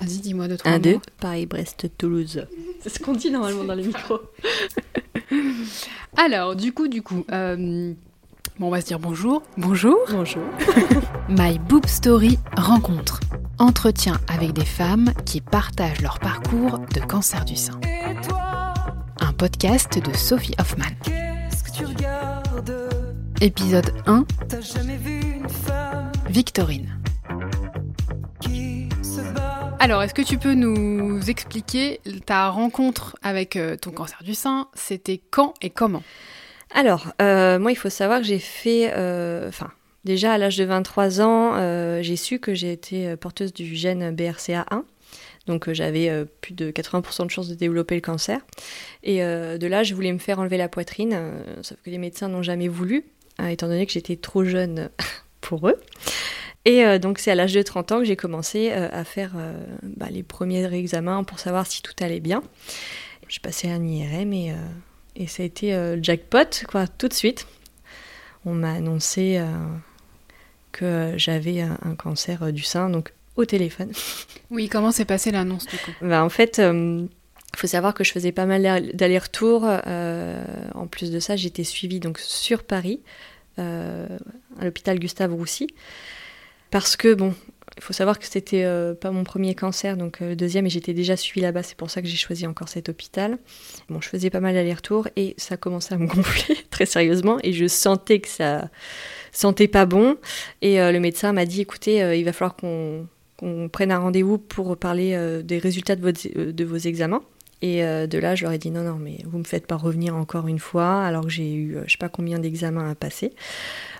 Vas-y, dis-moi deux, trois Un, deux. Paris, Brest, Toulouse. C'est ce qu'on dit normalement dans les micros. Alors, du coup, du coup, euh, bon, on va se dire bonjour. Bonjour. Bonjour. My Boob Story rencontre. Entretien avec des femmes qui partagent leur parcours de cancer du sein. Un podcast de Sophie Hoffman. Qu'est-ce que tu regardes? Épisode 1, T'as jamais vu une femme? Victorine. Alors, est-ce que tu peux nous expliquer ta rencontre avec euh, ton cancer du sein? C'était quand et comment? Alors, euh, moi, il faut savoir que j'ai fait. euh, Enfin, déjà à l'âge de 23 ans, j'ai su que j'ai été porteuse du gène BRCA1. Donc, j'avais plus de 80% de chances de développer le cancer. Et de là, je voulais me faire enlever la poitrine, sauf que les médecins n'ont jamais voulu, étant donné que j'étais trop jeune pour eux. Et euh, donc, c'est à l'âge de 30 ans que j'ai commencé euh, à faire euh, bah, les premiers examens pour savoir si tout allait bien. J'ai passé un IRM et, et ça a été jackpot, quoi, tout de suite. On m'a annoncé que j'avais un, un cancer du sein, donc au téléphone. Oui, comment s'est passée l'annonce du coup? Bah, en fait, il faut savoir que je faisais pas mal d'aller- d'allers-retours. en plus de ça, j'étais suivie donc sur Paris, à l'hôpital Gustave Roussy. Parce que, bon, il faut savoir que c'était euh, pas mon premier cancer, donc euh, le deuxième, et j'étais déjà suivie là-bas, c'est pour ça que j'ai choisi encore cet hôpital. Bon, je faisais pas mal d'allers-retours et ça commençait à me gonfler très sérieusement, et je sentais que ça sentait pas bon. Et euh, le médecin m'a dit écoutez, euh, il va falloir qu'on prenne un rendez-vous pour parler des résultats de vos examens. Et euh, de là, je leur ai dit non, non, mais vous me faites pas revenir encore une fois, alors que j'ai eu euh, je sais pas combien d'examens à passer.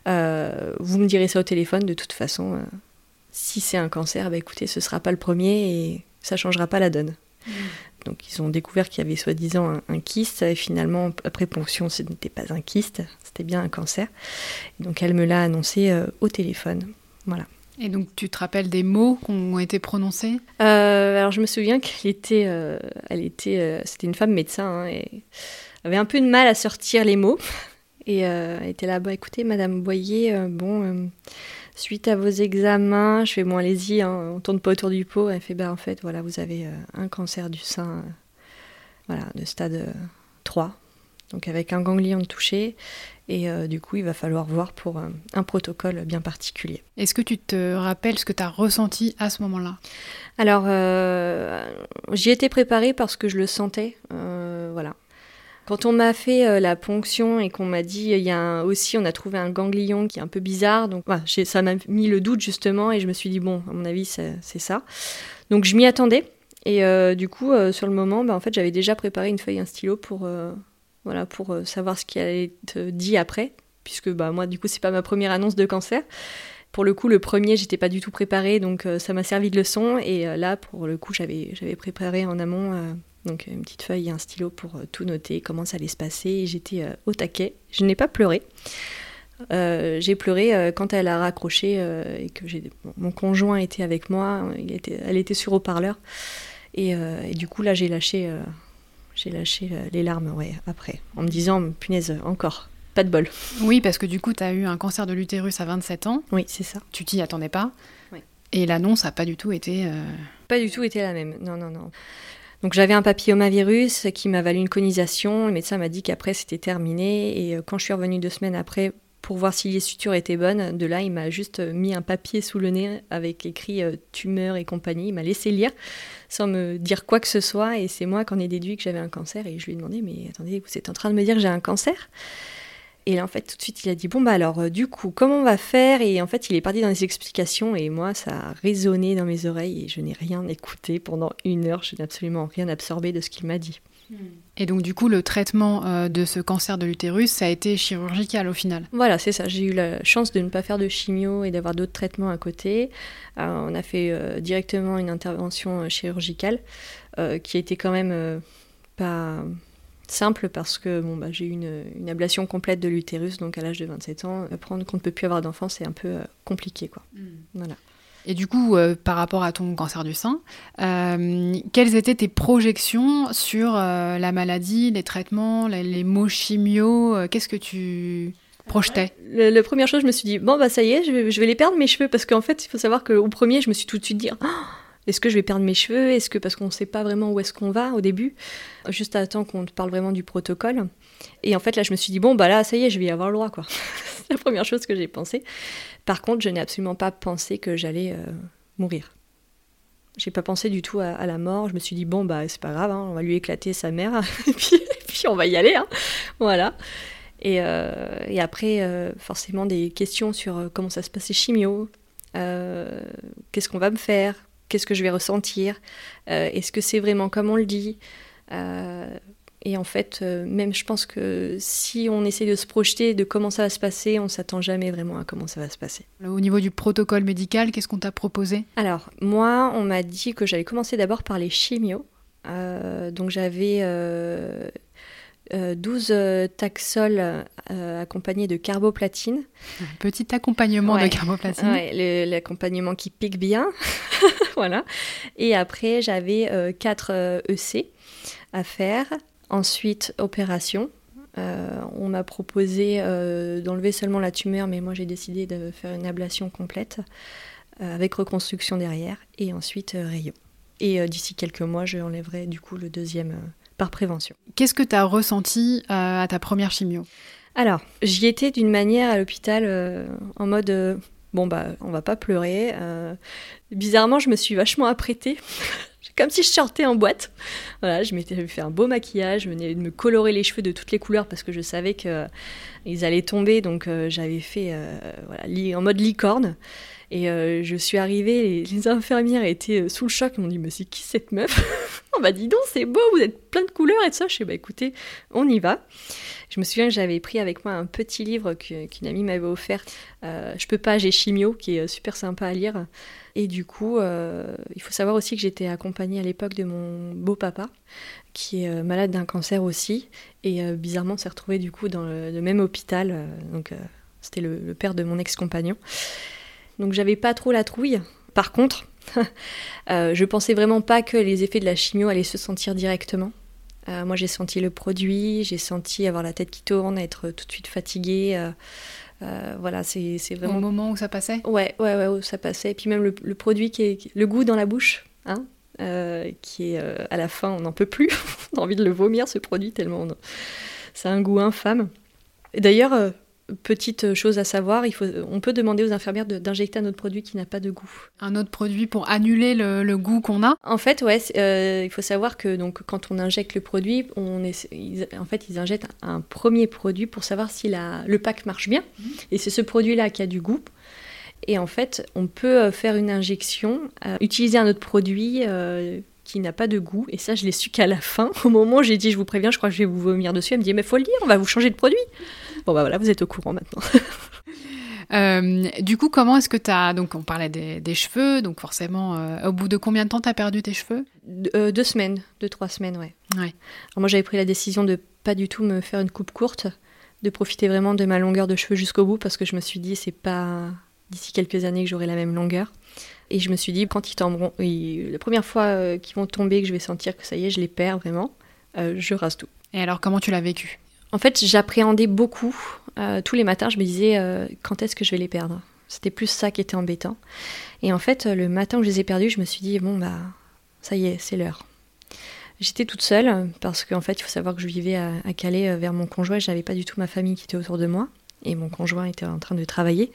Euh, vous me direz ça au téléphone, de toute façon. euh, si c'est un cancer, bah écoutez, ce sera pas le premier et ça changera pas la donne. Donc ils ont découvert qu'il y avait soi-disant un, un kyste et finalement après ponction ce n'était pas un kyste, c'était bien un cancer. Et donc elle me l'a annoncé euh, au téléphone. Voilà. Et donc, tu te rappelles des mots qui ont été prononcés? Euh, alors je me souviens qu'elle était, euh, elle était, euh, c'était une femme médecin hein, et avait un peu de mal à sortir les mots. Et elle était là, bah écoutez, Madame Boyer, bon, suite à vos examens, je fais bon, allez-y, hein, on tourne pas autour du pot. Elle fait, bah en fait, voilà, vous avez un cancer du sein, voilà, de stade euh, 3, donc avec un ganglion touché. Et euh, du coup, il va falloir voir pour euh, un protocole bien particulier. Est-ce que tu te rappelles ce que tu as ressenti à ce moment-là? Alors, euh, j'y étais préparée parce que je le sentais. voilà. Quand on m'a fait la ponction et qu'on m'a dit, il y a un- aussi, on a trouvé un ganglion qui est un peu bizarre, donc ça m'a mis le doute justement et je me suis dit, bon, à mon avis, c'est ça. Donc je m'y attendais. Et du coup, sur le moment, bah, en fait, j'avais déjà préparé une feuille et un stylo pour, voilà, pour euh, savoir ce qui allait être dit après, puisque bah, moi, du coup, c'est pas ma première annonce de cancer. Pour le coup, le premier, j'étais pas du tout préparée, donc euh, ça m'a servi de leçon. Et euh, là, pour le coup, j'avais préparé en amont donc une petite feuille et un stylo pour tout noter, comment ça allait se passer. Et j'étais au taquet. Je n'ai pas pleuré. J'ai pleuré quand elle a raccroché et que bon, mon conjoint était avec moi. Il était, elle était sur haut-parleur. Et, du coup, là, j'ai lâché, j'ai lâché euh, les larmes ouais, après, en me disant, punaise, encore, pas de bol. Oui, parce que du coup, tu as eu un cancer de l'utérus à 27 ans. Oui, c'est ça. Tu t'y attendais pas. Oui. Et l'annonce n'a pas du tout été. euh, Pas du tout été la même. Non, non, non. Donc j'avais un papillomavirus qui m'a valu une conisation. Le médecin m'a dit qu'après c'était terminé. Et euh, quand je suis revenue deux semaines après pour voir si les sutures étaient bonnes, de là il m'a juste mis un papier sous le nez avec écrit euh, tumeur et compagnie. Il m'a laissé lire sans me dire quoi que ce soit. Et c'est moi qui en ai déduit que j'avais un cancer. Et je lui ai demandé Mais attendez, vous êtes en train de me dire que j'ai un cancer? Et là, en fait, tout de suite, il a dit Bon, bah alors, euh, du coup, comment on va faire? Et en fait, il est parti dans des explications, et moi, ça a résonné dans mes oreilles, et je n'ai rien écouté pendant une heure. Je n'ai absolument rien absorbé de ce qu'il m'a dit. Et donc, du coup, le traitement euh, de ce cancer de l'utérus, ça a été chirurgical au final. Voilà, c'est ça. J'ai eu la chance de ne pas faire de chimio et d'avoir d'autres traitements à côté. Euh, on a fait euh, directement une intervention chirurgicale qui a été quand même pas simple parce que bon, bah, j'ai eu une, une ablation complète de l'utérus, donc à l'âge de 27 ans, apprendre qu'on ne peut plus avoir d'enfant, c'est un peu compliqué. Quoi. Voilà. Et du coup, euh, par rapport à ton cancer du sein, euh, quelles étaient tes projections sur euh, la maladie, les traitements, les, les mots chimio Qu'est-ce que tu projetais? La première chose, je me suis dit, bon, bah ça y est, je vais, je vais les perdre mes cheveux, parce qu'en fait, il faut savoir qu'au premier, je me suis tout de suite dit, Ah est-ce que je vais perdre mes cheveux? Est-ce que parce qu'on ne sait pas vraiment où est-ce qu'on va au début? Juste à temps qu'on te parle vraiment du protocole. Et en fait, là, je me suis dit, bon, bah là, ça y est, je vais y avoir le droit, quoi. C'est la première chose que j'ai pensé. Par contre, je n'ai absolument pas pensé que j'allais euh, mourir. J'ai pas pensé du tout à, la mort. Je me suis dit, bon, bah, c'est pas grave, hein, on va lui éclater sa mère, et, puis, on va y aller, hein. Voilà. Et, euh, et après, euh, forcément, des questions sur euh, comment ça se chimios, euh, qu'est-ce qu'on va me faire, qu'est-ce que je vais ressentir, est-ce que c'est vraiment comme on le dit et en fait, euh, même je pense que si on essaie de se projeter de comment ça va se passer, on s'attend jamais vraiment à comment ça va se passer. Au niveau du protocole médical, qu'est-ce qu'on t'a proposé? Alors, moi, on m'a dit que j'allais commencer d'abord par les chimios. Euh, donc j'avais euh, 12 taxols euh, accompagnés de carboplatine. Un petit accompagnement ouais. de carboplatine. Ouais, l'accompagnement qui pique bien. voilà. Et après, j'avais 4 EC à faire. Ensuite, opération. Euh, on m'a proposé euh, d'enlever seulement la tumeur, mais moi j'ai décidé de faire une ablation complète euh, avec reconstruction derrière et ensuite rayon. Et d'ici quelques mois, je enlèverai du coup le deuxième par prévention. Qu'est-ce que tu as ressenti à ta première chimio? Alors, j'y étais d'une manière à l'hôpital en mode bon bah on va pas pleurer. bizarrement, je me suis vachement apprêtée comme si je sortais en boîte. Voilà, je m'étais fait un beau maquillage, je venais de me colorer les cheveux de toutes les couleurs parce que je savais qu'ils euh, allaient tomber, donc euh, j'avais fait euh, voilà, en mode licorne. Et euh, je suis arrivée, les, infirmières étaient sous le choc, ils m'ont dit mais c'est qui cette meuf? On m'a dit donc c'est beau, vous êtes plein de couleurs et tout ça. Je sais bah écoutez, on y va. Je me souviens que j'avais pris avec moi un petit livre qu'une qu amie m'avait offert. Euh, je peux pas, j'ai chimio, qui est super sympa à lire. Et du coup, euh, il faut savoir aussi que j'étais accompagnée à l'époque de mon beau-papa, qui est euh, malade d'un cancer aussi. Et euh, bizarrement, on s'est retrouvé du coup dans le, même hôpital. euh, donc, c'était le, père de mon ex-compagnon. Donc, j'avais pas trop la trouille. Par contre, euh, je pensais vraiment pas que les effets de la chimio allaient se sentir directement. Euh, moi, j'ai senti le produit, j'ai senti avoir la tête qui tourne, être tout de suite fatiguée. Euh, voilà, c'est vraiment. Au moment où ça passait? Ouais, ouais, ouais, où ça passait. Et puis même le, le produit qui est. Le goût dans la bouche, hein, qui est à la fin, on n'en peut plus. on a envie de le vomir, ce produit, tellement. On... A un goût infâme. Et d'ailleurs petite chose à savoir, il faut, on peut demander aux infirmières d'injecter un autre produit qui n'a pas de goût. Un autre produit pour annuler le, le goût qu'on a? En fait, ouais, euh, il faut savoir que donc, quand on injecte le produit, on est, ils, en fait, ils injectent un premier produit pour savoir si la, le pack marche bien. Mmh. Et c'est ce produit-là qui a du goût. Et en fait, on peut faire une injection, euh, utiliser un autre produit euh, qui n'a pas de goût. Et ça, je l'ai su qu'à la fin. Au moment où j'ai dit, je vous préviens, je crois que je vais vous vomir dessus, elle me dit, mais faut le dire, on va vous changer de produit. Bon, bah voilà, vous êtes au courant maintenant. euh, du coup, comment est-ce que tu as. Donc, on parlait des, des cheveux, donc forcément, euh, au bout de combien de temps tu as perdu tes cheveux? De, euh, Deux semaines, deux, trois semaines, ouais. ouais. Alors, moi, j'avais pris la décision de pas du tout me faire une coupe courte, de profiter vraiment de ma longueur de cheveux jusqu'au bout, parce que je me suis dit, c'est pas d'ici quelques années que j'aurai la même longueur. Et je me suis dit, quand ils tomberont, la première fois qu'ils vont tomber, que je vais sentir que ça y est, je les perds vraiment, je rase tout. Et alors, comment tu l'as vécu? En fait, j'appréhendais beaucoup. Euh, tous les matins, je me disais, euh, quand est-ce que je vais les perdre? C'était plus ça qui était embêtant. Et en fait, le matin où je les ai perdus, je me suis dit, bon, bah, ça y est, c'est l'heure. J'étais toute seule, parce qu'en fait, il faut savoir que je vivais à, Calais vers mon conjoint, je n'avais pas du tout ma famille qui était autour de moi, et mon conjoint était en train de travailler.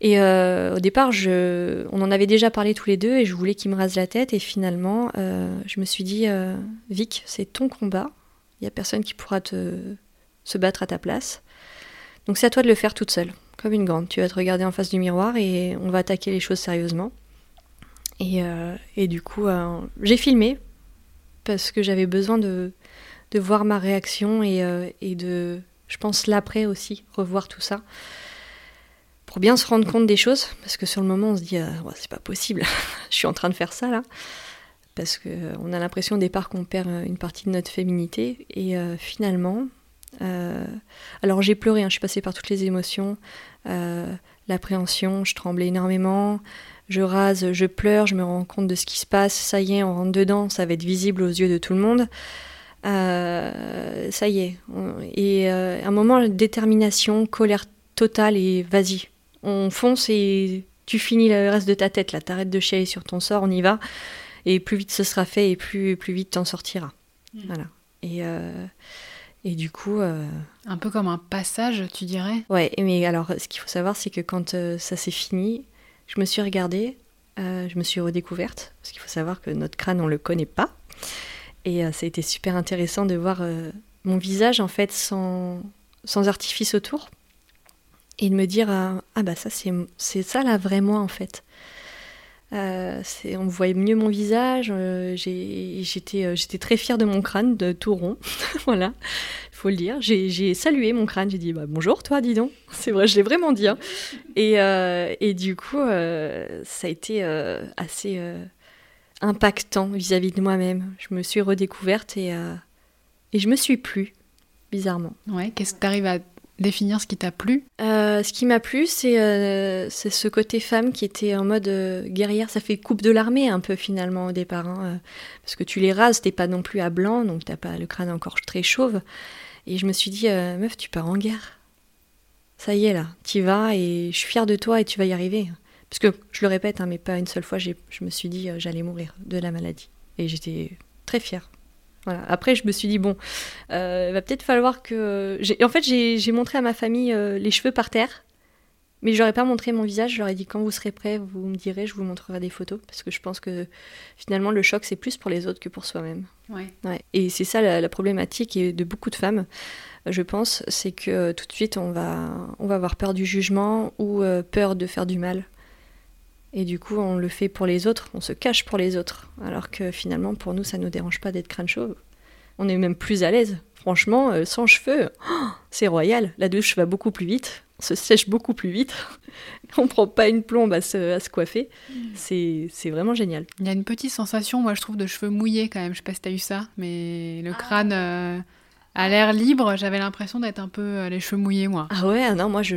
Et euh, au départ, on en avait déjà parlé tous les deux et je voulais qu'il me rase la tête. Et finalement, euh, je me suis dit, euh, Vic, c'est ton combat. Il n'y a personne qui pourra te, se battre à ta place. Donc c'est à toi de le faire toute seule, comme une grande. Tu vas te regarder en face du miroir et on va attaquer les choses sérieusement. Et, et du coup, euh, j'ai filmé parce que j'avais besoin de, de voir ma réaction et, euh, et de, je pense, l'après aussi, revoir tout ça pour bien se rendre compte des choses, parce que sur le moment on se dit euh, c'est pas possible, je suis en train de faire ça là, parce que euh, on a l'impression au départ qu'on perd une partie de notre féminité, et euh, finalement, alors j'ai pleuré, hein, je suis passée par toutes les émotions, l'appréhension, je tremblais énormément, je rase, je pleure, je me rends compte de ce qui se passe, ça y est, on rentre dedans, ça va être visible aux yeux de tout le monde. ça y est, et un moment, détermination, colère totale et vas-y, on fonce et tu finis le reste de ta tête, là, t'arrêtes de chialer sur ton sort, on y va. Et plus vite ce sera fait, et plus, plus vite t'en sortiras. Voilà. Et, euh, et du coup, euh, Un peu comme un passage, tu dirais? Ouais, mais alors ce qu'il faut savoir, c'est que quand euh, ça s'est fini, je me suis regardée, euh, je me suis redécouverte, parce qu'il faut savoir que notre crâne, on le connaît pas. Et ça a été super intéressant de voir mon visage, en fait, sans, sans artifice autour. Et de me dire, ah bah ça, c'est c'est ça la vraie moi, en fait. Euh, on voyait mieux mon visage, euh, euh, j'étais très fière de mon crâne, de tout rond. voilà, faut le dire. J'ai salué mon crâne, j'ai dit bah, bonjour toi, dis donc. C'est vrai, je l'ai vraiment dit. hein. Et, du coup, ça a été assez impactant vis-à-vis de moi-même. Je me suis redécouverte et, je me suis plu, bizarrement. Ouais, qu'est-ce que tu arrives à définir ce qui t'a plu Euh, ce qui m'a plu, c'est euh, c'est ce côté femme qui était en mode euh, guerrière. Ça fait coupe de l'armée un peu finalement au départ. hein, parce que tu les rases, t'es pas non plus à blanc, donc t'as pas le crâne encore très chauve. Et je me suis dit, meuf, tu pars en guerre. Ça y est là, t'y vas et je suis fière de toi et tu vas y arriver. Parce que je le répète, hein, mais pas une seule fois, je me suis dit j'allais mourir de la maladie. Et j'étais très fière. Voilà. Après, je me suis dit, bon, euh, il va peut-être falloir que. En fait, j'ai montré à ma famille euh, les cheveux par terre, mais je leur ai pas montré mon visage. Je leur ai dit, quand vous serez prêts, vous me direz, je vous montrerai des photos. Parce que je pense que finalement, le choc, c'est plus pour les autres que pour soi-même. Ouais. Ouais. Et c'est ça la, la problématique et de beaucoup de femmes, euh, je pense, c'est que euh, tout de suite, on va, on va avoir peur du jugement ou euh, peur de faire du mal. Et du coup, on le fait pour les autres, on se cache pour les autres. Alors que finalement, pour nous, ça ne nous dérange pas d'être crâne chauve. On est même plus à l'aise. Franchement, euh, sans cheveux, oh, c'est royal. La douche va beaucoup plus vite, on se sèche beaucoup plus vite. on prend pas une plombe à se, à se coiffer. C'est c'est vraiment génial. Il y a une petite sensation, moi je trouve, de cheveux mouillés quand même. Je sais pas si t'as eu ça, mais le crâne euh, à l'air libre, j'avais l'impression d'être un peu euh, les cheveux mouillés, moi. Ah ouais, non, moi, je...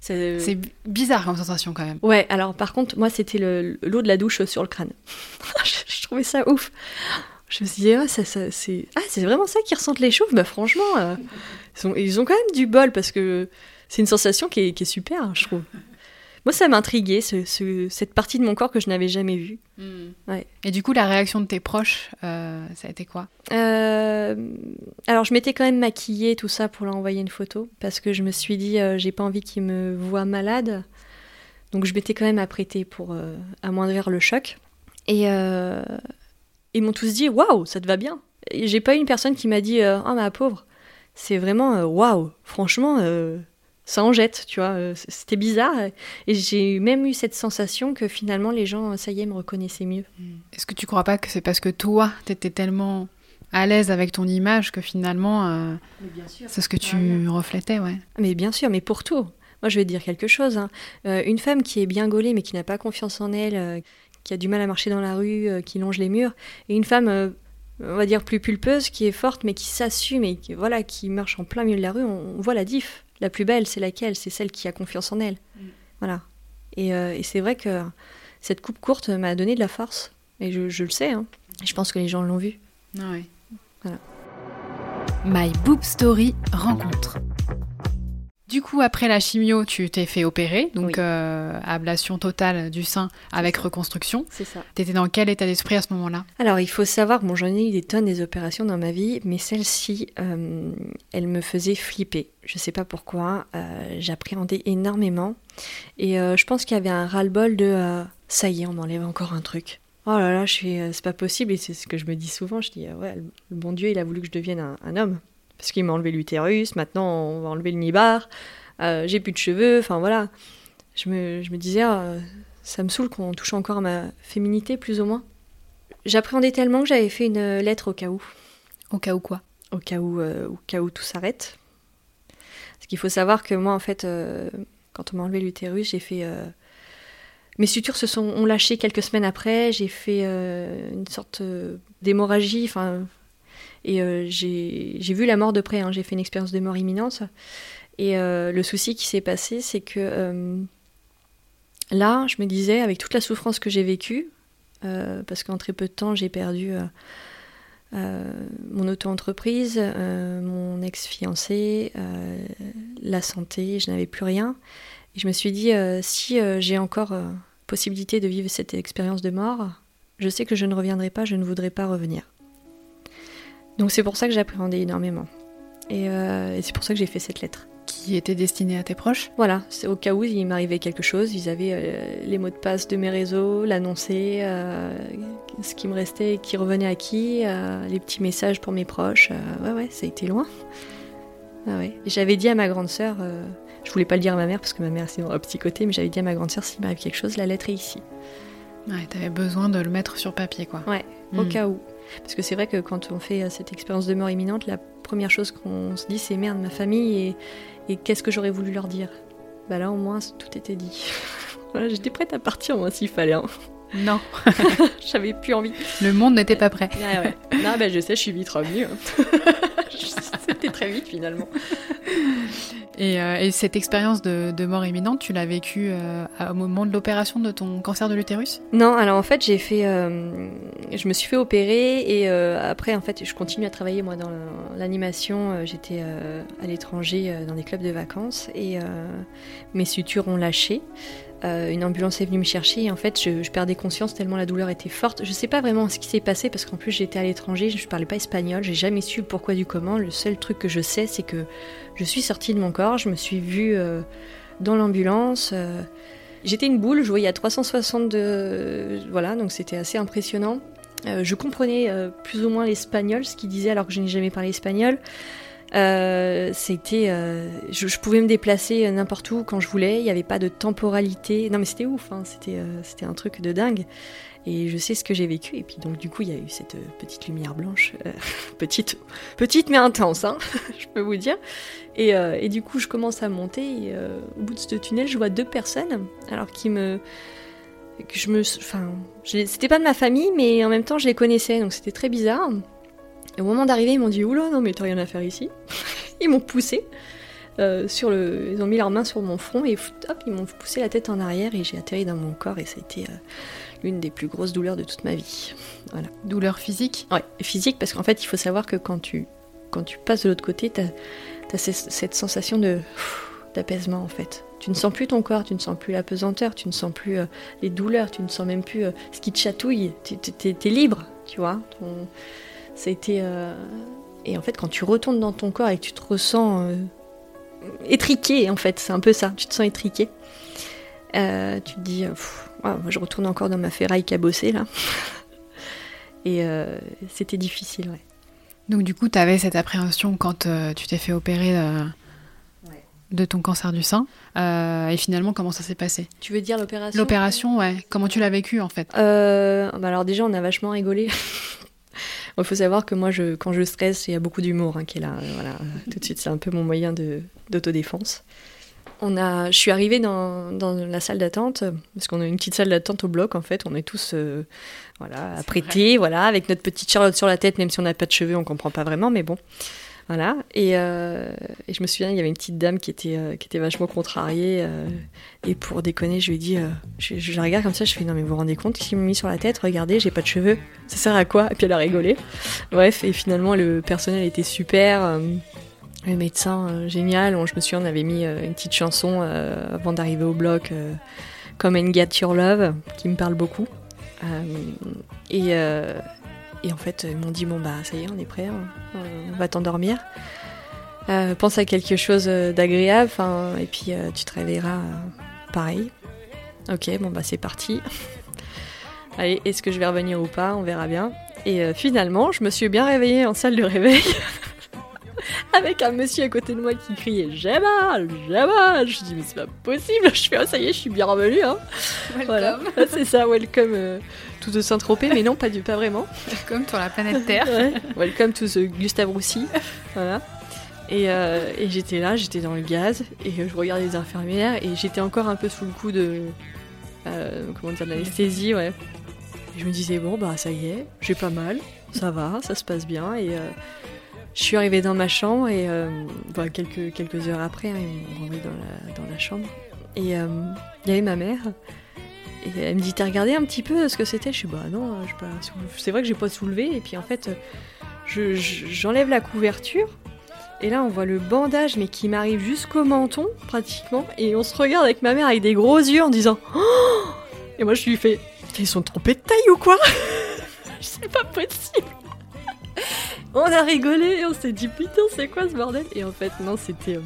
c'est... Bi- bizarre comme sensation quand même. Ouais, alors par contre, moi, c'était le- l'eau de la douche sur le crâne. je, je trouvais ça ouf. Je me suis dit, ah, ça, ça, c'est ah, c'est vraiment ça qui ressentent les chauves? Bah franchement, euh, ils, ont, ils ont quand même du bol parce que c'est une sensation qui est, qui est super, je trouve. Moi, ça m'intriguait, ce, ce- cette partie de mon corps que je n'avais jamais vue. Ouais. Et du coup, la réaction de tes proches, euh, ça a été quoi? Euh, alors, je m'étais quand même maquillée, tout ça, pour leur envoyer une photo, parce que je me suis dit, euh, j'ai pas envie qu'ils me voient malade. Donc, je m'étais quand même apprêtée pour amoindrir le choc. Et ils m'ont tous dit, waouh, ça te va bien. J'ai pas eu une personne qui m'a dit, euh, oh ma pauvre. C'est vraiment, waouh, franchement, ça en jette, tu vois. euh, C'était bizarre. Et j'ai même eu cette sensation que finalement, les gens, ça y est, me reconnaissaient mieux. Est-ce que tu crois pas que c'est parce que toi, t'étais tellement à l'aise avec ton image que finalement, euh, c'est ce que tu reflétais, ouais Mais bien sûr, mais pour tout. Moi, je vais te dire quelque chose. hein. Euh, une femme qui est bien gaulée, mais qui n'a pas confiance en elle, euh, qui a du mal à marcher dans la rue, euh, qui longe les murs, et une femme, euh, on va dire, plus pulpeuse, qui est forte, mais qui s'assume et qui, voilà, qui marche en plein milieu de la rue, on, on voit la diff. La plus belle, c'est laquelle? C'est celle qui a confiance en elle. Voilà. Et, euh, et c'est vrai que cette coupe courte m'a donné de la force. Et je, je le sais. hein. Et je pense que les gens l'ont vu. Ah ouais. Voilà. My Boob Story rencontre. Du coup, après la chimio, tu t'es fait opérer, donc Oui. euh, ablation totale du sein avec reconstruction. C'est ça. T'étais dans quel état d'esprit à ce moment-là? Alors, il faut savoir, bon, j'en ai eu des tonnes des opérations dans ma vie, mais celle-ci, euh, elle me faisait flipper. Je sais pas pourquoi, euh, j'appréhendais énormément. Et euh, je pense qu'il y avait un ras-le-bol de euh, ça y est, on m'enlève encore un truc. Oh là là, je suis, euh, c'est pas possible, et c'est ce que je me dis souvent. Je dis, euh, ouais, le le bon Dieu, il a voulu que je devienne un, un homme. Parce qu'il m'a enlevé l'utérus, maintenant on va enlever le nibar, euh, j'ai plus de cheveux, enfin voilà. Je me, je me disais, ah, ça me saoule qu'on touche encore à ma féminité, plus ou moins. J'appréhendais tellement que j'avais fait une lettre au cas où, Au cas où quoi? Au cas où, euh, au cas où tout s'arrête. Parce qu'il faut savoir que moi, en fait, euh, quand on m'a enlevé l'utérus, j'ai fait. mes sutures se sont ont lâché quelques semaines après. J'ai fait une sorte d'hémorragie. Enfin, et euh, j'ai vu la mort de près. hein. J'ai fait une expérience de mort imminente. Et euh, le souci qui s'est passé, c'est que euh, là, je me disais, avec toute la souffrance que j'ai vécue, parce qu'en très peu de temps, j'ai perdu mon auto-entreprise, mon ex-fiancé, la santé, je n'avais plus rien. Et je me suis dit, si j'ai encore possibilité de vivre cette expérience de mort, je sais que je ne reviendrai pas, je ne voudrais pas revenir. Donc c'est pour ça que j'appréhendais énormément. Et, euh, et c'est pour ça que j'ai fait cette lettre. Qui était destiné à tes proches Voilà, c'est au cas où il m'arrivait quelque chose, ils avaient euh, les mots de passe de mes réseaux, l'annoncer, euh, ce qui me restait, qui revenait à qui, les petits messages pour mes proches. ouais, ouais, ça a été loin. Ah ouais. J'avais dit à ma grande sœur, je voulais pas le dire à ma mère parce que ma mère c'est un petit côté, mais j'avais dit à ma grande sœur s'il m'arrive quelque chose, la lettre est ici, Ouais, t'avais besoin de le mettre sur papier, quoi. au Mm. cas où. Parce que c'est vrai que quand on fait euh, cette expérience de mort imminente, la première chose qu'on se dit c'est merde, ma famille, et, et qu'est-ce que j'aurais voulu leur dire? Bah là au moins tout était dit. voilà, j'étais prête à partir moi s'il fallait. hein. Non, J'avais plus envie. le monde n'était pas prêt. Ouais. Non, bah je sais, je suis vite revenue. hein. Très vite finalement. Et, euh, et cette expérience de, de mort imminente, tu l'as vécue euh, au moment de l'opération de ton cancer de l'utérus? Non, alors en fait, j'ai fait. euh, je me suis fait opérer et euh, après, en fait, je continue à travailler moi dans l'animation. J'étais euh, à l'étranger dans des clubs de vacances et euh, mes sutures ont lâché. Euh, une ambulance est venue me chercher et en fait, je, perdais conscience tellement la douleur était forte. Je sais pas vraiment ce qui s'est passé parce qu'en plus, j'étais à l'étranger, je parlais pas espagnol, j'ai jamais su pourquoi du comment. Le seul truc que je sais, c'est que je suis sortie de mon corps, je me suis vue euh, dans l'ambulance. euh, J'étais une boule, je voyais à 360 de... Voilà, donc c'était assez impressionnant. Je comprenais plus ou moins l'espagnol, ce qu'il disait alors que je n'ai jamais parlé espagnol. Euh, c'était, euh, je, pouvais me déplacer n'importe où quand je voulais. Il n'y avait pas de temporalité. Non mais c'était ouf. hein, C'était, euh, c'était un truc de dingue. Et je sais ce que j'ai vécu. Et puis donc du coup il y a eu cette euh, petite lumière blanche, euh, petite, petite mais intense, hein, je peux vous dire. Et, euh, du coup je commence à monter. Euh, au bout de ce tunnel, je vois deux personnes, alors qui me, que je me, enfin, c'était pas de ma famille, mais en même temps je les connaissais, donc c'était très bizarre. Et au moment d'arriver, ils m'ont dit Oula, non, mais t'as rien à faire ici. ils m'ont poussé. euh, sur le... Ils ont mis leurs mains sur mon front et hop, ils m'ont poussé la tête en arrière et j'ai atterri dans mon corps et ça a été euh, l'une des plus grosses douleurs de toute ma vie. Douleur physique? Ouais, physique, parce qu'en fait, il faut savoir que quand tu, quand tu passes de l'autre côté, t'as as cette sensation de d'apaisement en fait. Tu ne sens plus ton corps, tu ne sens plus la pesanteur, tu ne sens plus euh, les douleurs, tu ne sens même plus ce qui te chatouille. Tu t'es, t'es libre, tu vois. Ton- Ça a été. euh, Et en fait, quand tu retournes dans ton corps et que tu te ressens euh, étriqué, en fait, c'est un peu ça. Tu te sens étriqué. Euh, tu te dis, Pff, je retourne encore dans ma ferraille cabossée là. Et euh, c'était difficile, ouais. Donc du coup, tu avais cette appréhension quand euh, tu t'es fait opérer euh, de ton cancer du sein. Euh, et finalement, comment ça s'est passé? Tu veux dire l'opération? L'opération, ouais. Comment tu l'as vécu en fait? Euh, bah alors déjà, on a vachement rigolé. Il faut savoir que moi, je, quand je stresse, il y a beaucoup d'humour hein, qui est là. euh, Voilà, tout de suite, c'est un peu mon moyen d'autodéfense. On a, je suis arrivée dans, dans la salle d'attente, parce qu'on a une petite salle d'attente au bloc, en fait. On est tous euh, voilà, apprêtés, voilà, avec notre petite charlotte sur la tête, même si on n'a pas de cheveux, on comprend pas vraiment, mais bon. Voilà. Et, euh, et je me souviens, il y avait une petite dame qui était, euh, qui était vachement contrariée. euh, et pour déconner, je lui ai dit, je, la regarde comme ça, je fais non mais vous vous rendez compte qu'ils m'ont mis sur la tête? Regardez, j'ai pas de cheveux. Ça sert à quoi? Et puis elle a rigolé. Bref, et finalement le personnel était super. le médecin génial. Je me souviens, on avait mis une petite chanson avant d'arriver au bloc, comme And Get Your Love, qui me parle beaucoup. Et, et en fait, ils m'ont dit bon bah ça y est, on est prêt, on, on va t'endormir. Euh, pense à quelque chose euh, d'agréable, et puis euh, tu te réveilleras euh, pareil. Ok, bon bah c'est parti. Allez, est-ce que je vais revenir ou pas? On verra bien. Et finalement, je me suis bien réveillée en salle de réveil. Avec un monsieur à côté de moi qui criait Gemma, Gemma Je dis mais c'est pas possible, je fais oh, ça y est, je suis bien revenue hein. Voilà, c'est ça, welcome to the Saint-Tropez, mais non, pas, du, pas vraiment. Comme sur la planète Terre. Ouais. Welcome to the Gustave Roussy. Voilà. Et, euh, et j'étais là, j'étais dans le gaz, et je regardais les infirmières, et j'étais encore un peu sous le coup de. euh, comment dire, de l'anesthésie, ouais. Et je me disais, bon, bah ça y est, j'ai pas mal, ça va, ça se passe bien, et. euh, je suis arrivée dans ma chambre et bah, quelques, quelques heures après, hein, ils m'ont renvoyée dans la, dans la chambre. Et il y avait ma mère. Et elle me dit T'as regardé un petit peu ce que c'était? Je suis Bah non, j'ai pas c'est vrai que j'ai pas soulevé. Et puis en fait, je- je- j'enlève la couverture Et là, on voit le bandage, mais qui m'arrive jusqu'au menton, pratiquement. Et on se regarde avec ma mère avec des gros yeux en disant Oh Et moi, je lui fais Ils sont trompés de taille ou quoi? C'est pas possible On a rigolé, on s'est dit Putain, c'est quoi ce bordel? Et en fait, non, c'était. euh,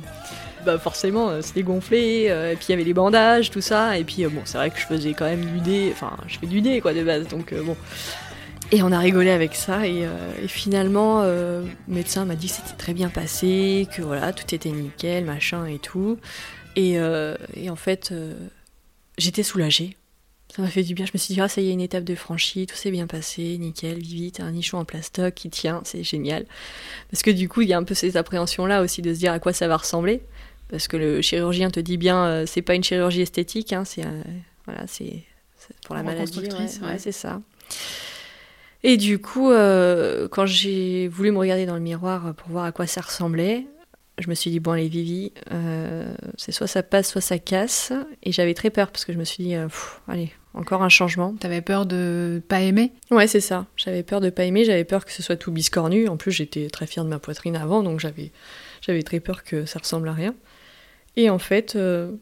bah forcément euh, c'était gonflé euh, et puis il y avait les bandages tout ça et puis euh, bon c'est vrai que je faisais quand même du dé enfin je fais du dé quoi de base donc bon. Et on a rigolé avec ça et, finalement le médecin m'a dit que c'était très bien passé que voilà tout était nickel machin et tout. Et, en fait j'étais soulagée. Ça m'a fait du bien. Je me suis dit ah ça y est une étape de franchie tout s'est bien passé nickel vite un nichon en plastoc qui tient c'est génial. Parce que du coup il y a un peu ces appréhensions là aussi de se dire à quoi ça va ressembler parce que le chirurgien te dit bien, euh, c'est pas une chirurgie esthétique, hein, c'est euh, voilà, c'est pour la maladie, ouais, ouais, ouais. c'est ça. Et du coup, euh, quand j'ai voulu me regarder dans le miroir pour voir à quoi ça ressemblait, je me suis dit bon allez Vivi, euh, c'est soit ça passe, soit ça casse. Et j'avais très peur parce que je me suis dit euh, Pff, allez encore un changement. T'avais peur de pas aimer? Ouais, c'est ça. J'avais peur de pas aimer, j'avais peur que ce soit tout biscornu. En plus, j'étais très fière de ma poitrine avant, donc j'avais, j'avais très peur que ça ressemble à rien. Et en fait, euh,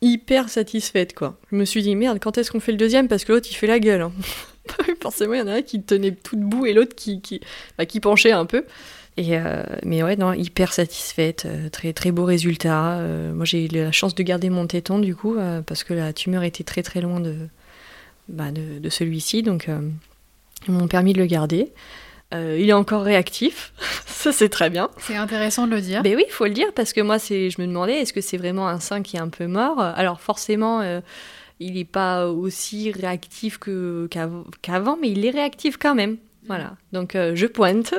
hyper satisfaite, quoi. Je me suis dit, merde, quand est-ce qu'on fait le deuxième? Parce que l'autre, il fait la gueule. hein. Forcément, il y en a un qui tenait tout debout et l'autre qui, qui, bah, qui penchait un peu. Et euh, mais ouais, non, hyper satisfaite, euh, très très beau résultat. Moi, j'ai eu la chance de garder mon téton du coup, parce que la tumeur était très très loin de, bah, de, de celui-ci, donc ils m'ont permis de le garder. Euh, il est encore réactif, ça c'est très bien. C'est intéressant de le dire. Ben oui, il faut le dire, parce que moi, c'est, je me demandais, est-ce que c'est vraiment un sein qui est un peu mort? Alors forcément, euh, il n'est pas aussi réactif que, qu'av- qu'avant, mais il est réactif quand même. Voilà, donc euh, je pointe.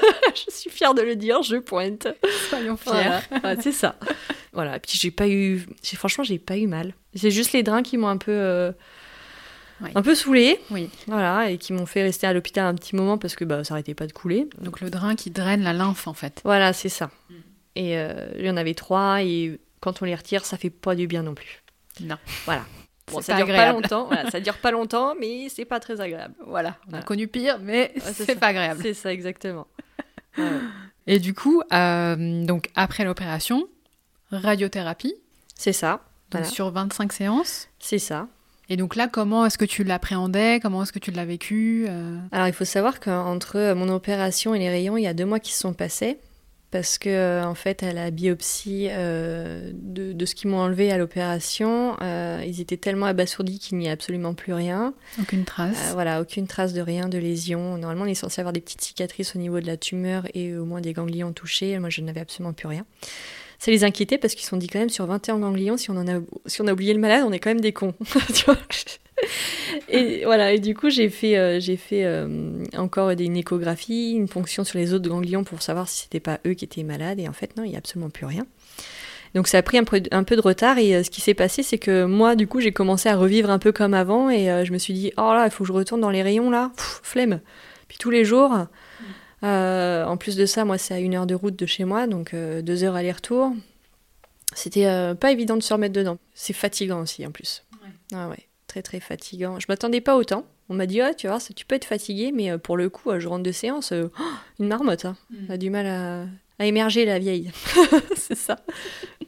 je suis fière de le dire, je pointe. Soyons fiers. Voilà, Ouais, c'est ça. Voilà, et puis j'ai pas eu, j'ai, franchement, j'ai pas eu mal. C'est juste les drains qui m'ont un peu, Oui. un peu saoulée. Oui. Voilà, et qui m'ont fait rester à l'hôpital un petit moment parce que bah, ça arrêtait pas de couler. Donc le drain qui draine la lymphe en fait. Voilà, c'est ça. Et euh, il y en avait trois, et quand on les retire, ça fait pas du bien non plus. Non. Voilà. Bon, ça pas dure pas longtemps. Voilà, ça dure pas longtemps, mais c'est pas très agréable. Voilà, on a connu pire, mais Ouais, c'est pas agréable. C'est ça, exactement. Ouais. Et du coup, euh, donc après l'opération, radiothérapie, C'est ça. donc Voilà. sur 25 séances. C'est ça. Et donc là, comment est-ce que tu l'appréhendais? Comment est-ce que tu l'as vécu euh? Alors, il faut savoir qu'entre mon opération et les rayons, il y a deux mois qui se sont passés. Parce que, euh, en fait, à la biopsie euh, de, de ce qu'ils m'ont enlevé à l'opération, euh, ils étaient tellement abasourdis qu'il n'y a absolument plus rien. Aucune trace. Euh, voilà, aucune trace de rien, de lésion. Normalement, on est censé avoir des petites cicatrices au niveau de la tumeur et au moins des ganglions touchés. Moi, je n'avais absolument plus rien. Ça les inquiétait parce qu'ils se sont dit quand même sur 21 ganglions, si on, a, si on a oublié le malade, on est quand même des cons. Et voilà, et du coup, j'ai fait, euh, fait euh, encore une échographie, une ponction sur les autres ganglions pour savoir si c'était pas eux qui étaient malades. Et en fait, non, il n'y a absolument plus rien. Donc ça a pris un peu, un peu de retard et euh, ce qui s'est passé c'est que moi du coup j'ai commencé à revivre un peu comme avant et je me suis dit oh là il faut que je retourne dans les rayons là, Pff, flemme. Puis tous les jours, euh, en plus de ça moi c'est à une heure de route de chez moi donc euh, deux heures aller-retour. C'était euh, pas évident de se remettre dedans. C'est fatigant aussi en plus. Ah ouais, très très fatigant. Je m'attendais pas autant. On m'a dit, ah, tu vois, ça- tu peux être fatigué, mais pour le coup, je rentre de séance, oh, une marmotte. hein. On a du mal à, à émerger la vieille. c'est ça.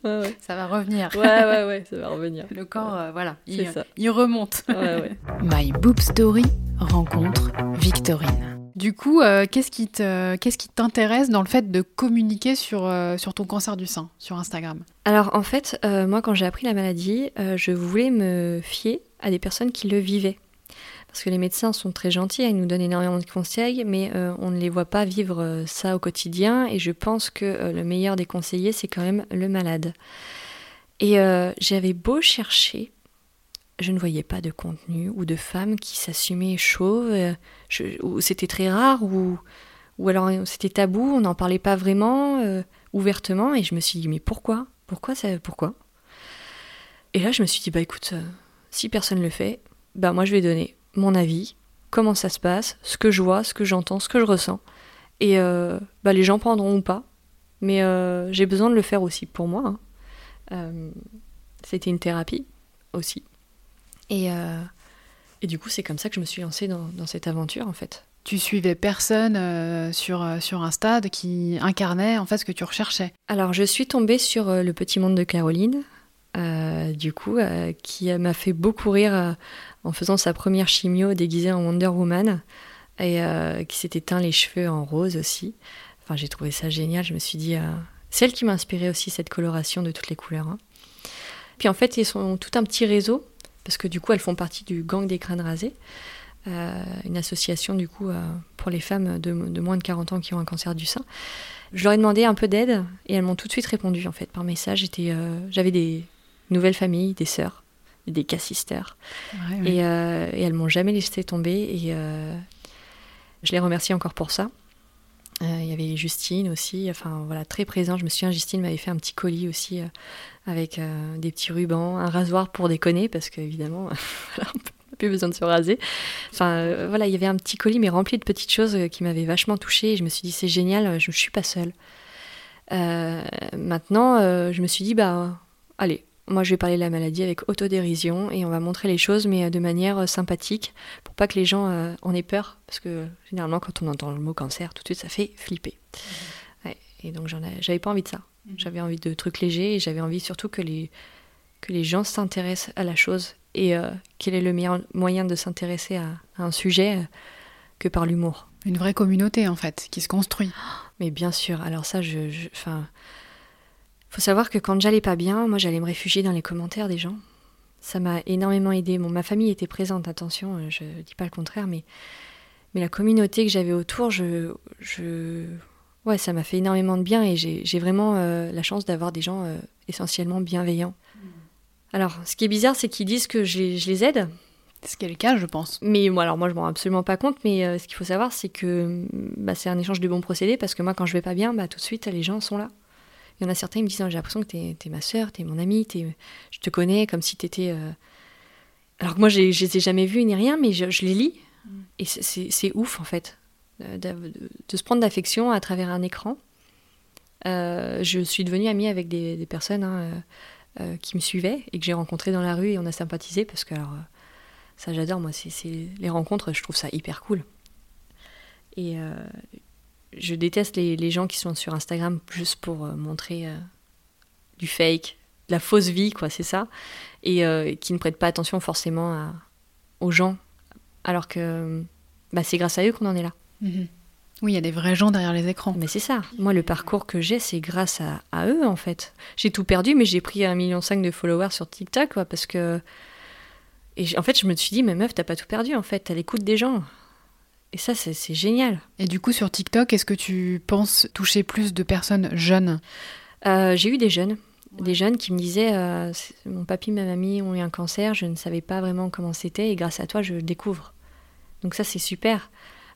Ouais, ouais. Ça va revenir. Ouais, ouais, ouais, ça va revenir. Le corps, euh, voilà, il, ça. il remonte. Ouais. My Boob Story rencontre Victorine. Du coup, euh, qu'est-ce qui t'intéresse dans le fait de communiquer sur, euh, ton cancer du sein, sur Instagram? Alors, en fait, euh, moi, quand j'ai appris la maladie, je voulais me fier à des personnes qui le vivaient. Parce que les médecins sont très gentils, ils nous donnent énormément de conseils, mais on ne les voit pas vivre ça au quotidien. Et je pense que le meilleur des conseillers, c'est quand même le malade. Et j'avais beau chercher, je ne voyais pas de contenu ou de femmes qui s'assumaient chauves, euh, c'était très rare, ou, ou alors euh, c'était tabou, on n'en parlait pas vraiment euh, ouvertement. Et je me suis dit, mais pourquoi? Pourquoi ça Pourquoi? Et là, je me suis dit, bah écoute, si personne le fait, bah moi je vais donner mon avis, comment ça se passe, ce que je vois, ce que j'entends, ce que je ressens. Et bah les gens prendront ou pas, mais j'ai besoin de le faire aussi pour moi. hein. C'était une thérapie aussi. Et, euh, et du coup, c'est comme ça que je me suis lancée dans, dans cette aventure en fait. tu suivais personne euh, sur, euh, sur un stade qui incarnait en fait ce que tu recherchais. Alors, je suis tombée sur euh, Le Petit Monde de Caroline, euh, du coup, euh, qui m'a fait beaucoup rire euh, en faisant sa première chimio déguisée en Wonder Woman et euh, qui s'était teint les cheveux en rose aussi. Enfin, j'ai trouvé ça génial. Je me suis dit, euh, c'est elle qui m'a inspiré aussi cette coloration de toutes les couleurs. hein. Puis en fait, ils sont tout un petit réseau parce que du coup, elles font partie du Gang des crânes rasés, euh, une association du coup euh, pour les femmes de, de moins de 40 ans qui ont un cancer du sein. Je leur ai demandé un peu d'aide et elles m'ont tout de suite répondu en fait par message. J'étais, euh, j'avais des nouvelles familles, des sœurs, des cas-sisters Ouais, ouais. et, et elles m'ont jamais laissé tomber et je les remercie encore pour ça. Euh, Il y avait Justine aussi, enfin voilà, très présent. Je me souviens, Justine m'avait fait un petit colis aussi euh, avec euh, des petits rubans, un rasoir pour déconner parce qu'évidemment, on n'a plus besoin de se raser. Enfin voilà, il y avait un petit colis mais rempli de petites choses qui m'avaient vachement touchée et je me suis dit c'est génial, je ne suis pas seule. Maintenant, je me suis dit bah allez, moi je vais parler de la maladie avec autodérision et on va montrer les choses mais euh, de manière euh, sympathique pour pas que les gens euh, en aient peur parce que généralement quand on entend le mot cancer tout de suite ça fait flipper. Ouais, et donc j'avais pas envie de ça. J'avais envie de trucs légers et j'avais envie surtout que les que les gens s'intéressent à la chose et euh, quel est le meilleur moyen de s'intéresser à, à un sujet euh, que par l'humour. Une vraie communauté en fait qui se construit. Mais bien sûr, alors ça, je, je- faut savoir que quand j'allais pas bien, moi, j'allais me réfugier dans les commentaires des gens. Ça m'a énormément aidé. Bon, ma famille était présente, attention, euh, je dis pas le contraire, mais mais la communauté que j'avais autour, je, je, ouais, ça m'a fait énormément de bien et j'ai vraiment euh, la chance d'avoir des gens euh, essentiellement bienveillants. Alors, ce qui est bizarre, c'est qu'ils disent que je les, je les aide, Ce qui est le cas, je pense. mais moi, alors moi, je m'en rends absolument pas compte. Mais euh, ce qu'il faut savoir, c'est que bah, c'est un échange de bons procédés parce que moi, quand je vais pas bien, bah, tout de suite, les gens sont là. Il y en a certains qui me disent Ah, J'ai l'impression que t'es es ma sœur, t'es mon amie, je te connais comme si t'étais. euh, Alors que moi, je les ai jamais vus ni rien, mais je, je les lis. Et c'est- ouf, en fait, de, de- de se prendre d'affection à travers un écran. Euh, je suis devenue amie avec des, des personnes hein, euh, euh, qui me suivaient et que j'ai rencontrées dans la rue et on a sympathisé parce que, alors, ça, j'adore, moi. C'est c'est- les rencontres, je trouve ça hyper cool. Et euh, je déteste les, les gens qui sont sur Instagram juste pour euh, montrer euh, du fake, de la fausse vie, quoi, c'est ça. Et euh, qui ne prêtent pas attention forcément à- aux gens. Alors que bah, c'est grâce à eux qu'on en est là. Mhm. Oui, il y a des vrais gens derrière les écrans. Mais c'est ça. Moi, le parcours que j'ai, c'est grâce à, à eux, en fait. J'ai tout perdu, mais j'ai pris 1,5 million de followers sur TikTok, quoi, parce que. Et en fait, je me suis dit, mais meuf, t'as pas tout perdu, en fait. T'as l'écoute des gens. Et ça, c'est génial. Et du coup, sur TikTok, est-ce que tu penses toucher plus de personnes jeunes? Euh, j'ai eu des jeunes. Des jeunes qui me disaient euh, Mon papy, ma mamie ont eu un cancer, je ne savais pas vraiment comment c'était, et grâce à toi, je découvre. Donc, ça, c'est super.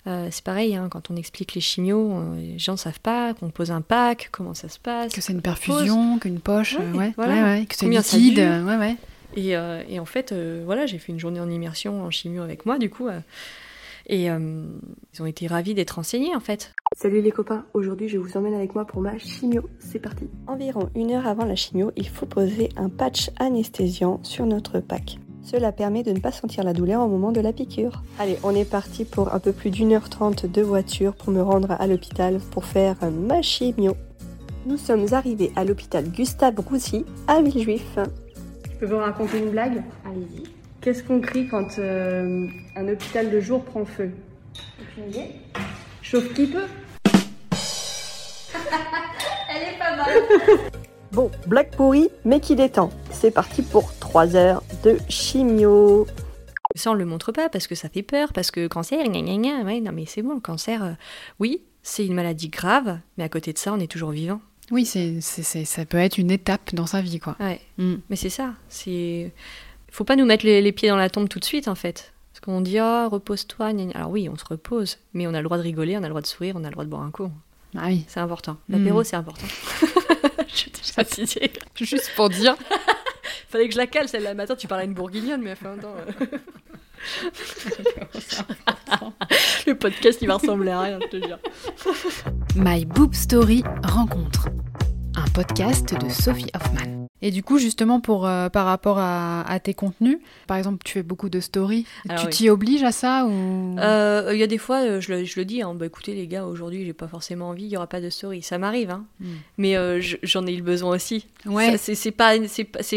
Euh, c'est pareil, hein, quand on explique les chimios, les gens ne savent pas qu'on pose un pack, comment ça se passe. Que c'est une perfusion, qu'une poche, Ouais, voilà. que c'est liquide. Et, et en fait, voilà, j'ai fait une journée en immersion en chimio avec moi, du coup. Euh, et euh, ils ont été ravis d'être enseignés, en fait. Salut les copains, aujourd'hui je vous emmène avec moi pour ma chimio, c'est parti. Environ une heure avant la chimio, il faut poser un patch anesthésiant sur notre pack. Cela permet de ne pas sentir la douleur au moment de la piqûre. Allez, on est parti pour un peu plus d'une heure trente de voiture pour me rendre à l'hôpital pour faire ma chimio. Nous sommes arrivés à l'hôpital Gustave Roussy à Villejuif. Je peux vous raconter une blague? Allez-y. Qu'est-ce qu'on crie quand euh, un hôpital de jour prend feu? Chauffe qui peut Bon, blague pourrie, mais qui détend. C'est parti pour 3 heures de chimio. Ça, on le montre pas parce que ça fait peur, parce que cancer, gna gna gna. Ouais, non, mais c'est bon, le cancer, euh, oui, c'est une maladie grave, mais à côté de ça, on est toujours vivant. Oui, c'est, c'est, c'est- ça peut être une étape dans sa vie, quoi. Ouais, Mm. mais c'est ça. C'est. Faut pas nous mettre les, les pieds dans la tombe tout de suite, en fait. Parce qu'on dit, oh, repose-toi. Alors oui, on se repose, mais on a le droit de rigoler, on a le droit de sourire, on a le droit de boire un coup. Ah oui. C'est important. L'apéro, Mm. c'est important. Je t'ai précisé. Juste pour dire. Fallait que je la cale celle-là. Mais attends, tu parles à une bourguignonne, mais enfin, attends. euh. Le podcast, il va ressembler à rien, je te jure. My Boob Story Rencontre. Un podcast de Sophie Hoffman. Et du coup, justement, pour, euh, par rapport à, à tes contenus, par exemple, tu fais beaucoup de stories. Alors tu oui. t'y obliges à ça ou... Euh, Il y a des fois, euh, je le, je le dis, hein, bah écoutez les gars, aujourd'hui j'ai pas forcément envie, il y aura pas de story. Ça m'arrive, hein. Mm. mais euh, je- j'en ai eu le besoin aussi. Ouais. C'est pas,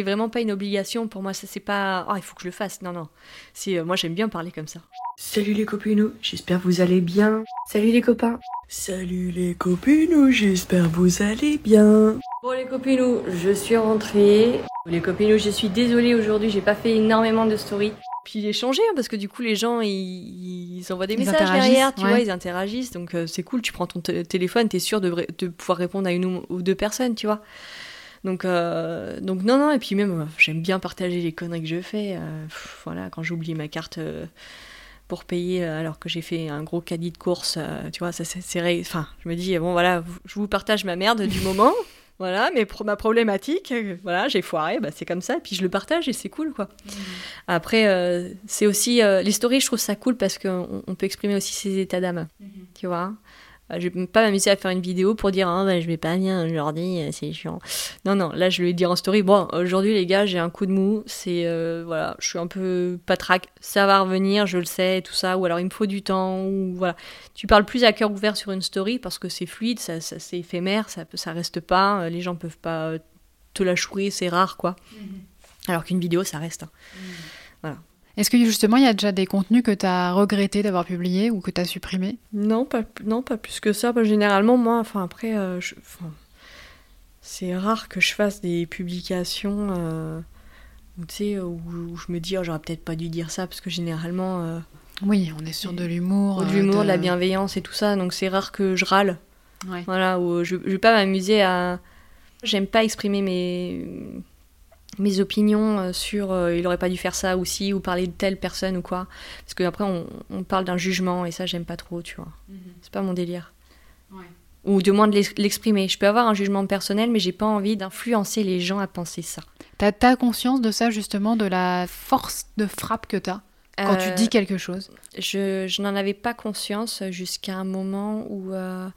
vraiment pas une obligation pour moi. Ça c'est pas, ah il faut que je le fasse. Non non. C'est, euh, moi j'aime bien parler comme ça. Salut les copinous, j'espère vous allez bien. Salut les copains Salut les copinous, j'espère vous allez bien. Bon les copinous, je suis rentrée. Les copinous, je suis désolée aujourd'hui, j'ai pas fait énormément de stories. Puis j'ai changé hein, parce que du coup les gens ils, ils envoient des Ils messages derrière, tu ouais. vois, ils interagissent. Donc euh, c'est cool, tu prends ton téléphone, t'es sûr de, pouvoir répondre à une ou- ou deux personnes, tu vois. Donc, euh, donc non, non, et puis même, euh, j'aime bien partager les conneries que je fais. euh, pff, voilà, quand j'ai oublié ma carte euh, pour payer euh, alors que j'ai fait un gros caddie de course, euh, tu vois, ça c'est... Enfin, je me dis, bon voilà, je vous partage ma merde du moment. Voilà, mais pour ma problématique, euh, voilà, j'ai foiré, bah, c'est comme ça, et puis je le partage et c'est cool, quoi. Après, euh, c'est aussi... euh, les stories, je trouve ça cool parce qu'on on peut exprimer aussi ses états d'âme, tu vois. Euh, Je vais pas m'amuser à faire une vidéo pour dire ah, bah, je vais pas bien aujourd'hui, euh, c'est chiant. Non, non, là je ai dit en story bon, aujourd'hui les gars, j'ai un coup de mou, c'est euh, voilà, je suis un peu patraque, ça va revenir, je le sais, tout ça, ou alors il me faut du temps, ou voilà. Tu parles plus à cœur ouvert sur une story parce que c'est fluide, ça, ça- c'est éphémère, ça, ça reste pas, les gens peuvent pas te la chourer, c'est rare quoi. Alors qu'une vidéo, ça reste. hein. Est-ce que justement, il y a déjà des contenus que tu as regretté d'avoir publiés ou que tu as supprimés? Non, pas, non, pas plus que ça. Bah, généralement, moi, enfin après, euh, je- enfin, c'est rare que je fasse des publications euh, où, tu sais, où, où je me dis, oh, j'aurais peut-être pas dû dire ça, parce que généralement, euh, Oui, on est sur de l'humour. de euh, l'humour, de de la bienveillance et tout ça, donc c'est rare que je râle. Ouais. Voilà, où je, je vais pas m'amuser à. J'aime pas exprimer mes mes opinions euh, sur euh, il aurait pas dû faire ça ou si ou parler de telle personne ou quoi. Parce que après on, on parle d'un jugement et ça j'aime pas trop tu vois. C'est pas mon délire. Ouais. ou du moins de l'ex- l'exprimer. Je peux avoir un jugement personnel mais j'ai pas envie d'influencer les gens à penser ça. T'as as conscience de ça, justement, de la force de frappe que tu as quand tu Euh, dis quelque chose? je, je n'en avais pas conscience jusqu'à un moment où euh,